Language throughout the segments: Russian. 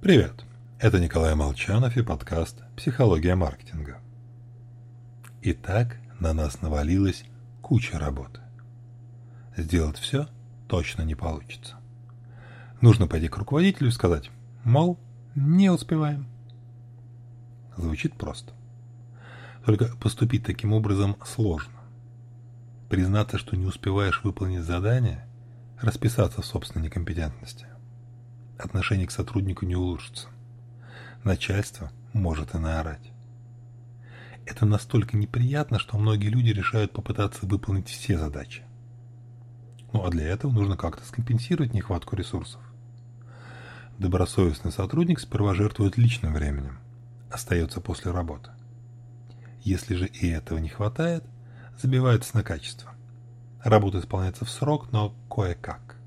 Привет, это Николай Молчанов и подкаст «Психология маркетинга». Итак, на нас навалилась куча работы. Сделать все точно не получится. Нужно пойти к руководителю и сказать, мол, не успеваем. Звучит просто. Только поступить таким образом сложно. Признаться, что не успеваешь выполнить задание, расписаться в собственной некомпетентности – отношение к сотруднику не улучшится. Начальство может и наорать. Это настолько неприятно, что многие люди решают попытаться выполнить все задачи. Ну а для этого нужно как-то скомпенсировать нехватку ресурсов. Добросовестный сотрудник сперва жертвует личным временем, остается после работы. Если же и этого не хватает, забивается на качество. Работа исполняется в срок, но кое-как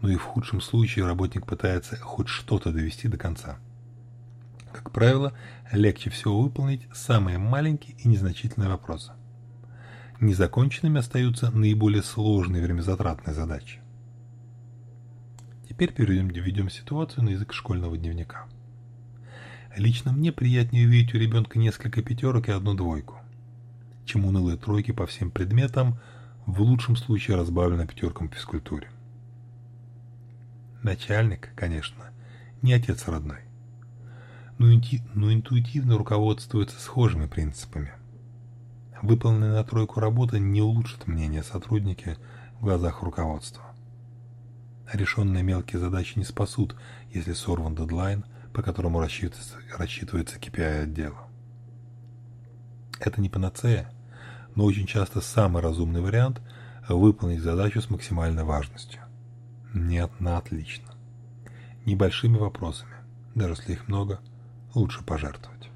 но и в худшем случае работник пытается хоть что-то довести до конца. Как правило, легче всего выполнить самые маленькие и незначительные вопросы. Незаконченными остаются наиболее сложные времязатратные задачи. Теперь переведем ситуацию на язык школьного дневника. Лично мне приятнее увидеть у ребенка несколько пятерок и одну двойку, чем унылые тройки по всем предметам, в лучшем случае разбавлены пятерком по физкультуре. Начальник, конечно, не отец родной, но, инти но интуитивно руководствуется схожими принципами. Выполненная на тройку работа не улучшит мнение сотрудника в глазах руководства. Решенные мелкие задачи не спасут, если сорван дедлайн, по которому рассчитывается, рассчитывается KPI отдела. Это не панацея, но очень часто самый разумный вариант – выполнить задачу с максимальной важностью. Нет, на отлично. Небольшими вопросами, даже если их много, лучше пожертвовать.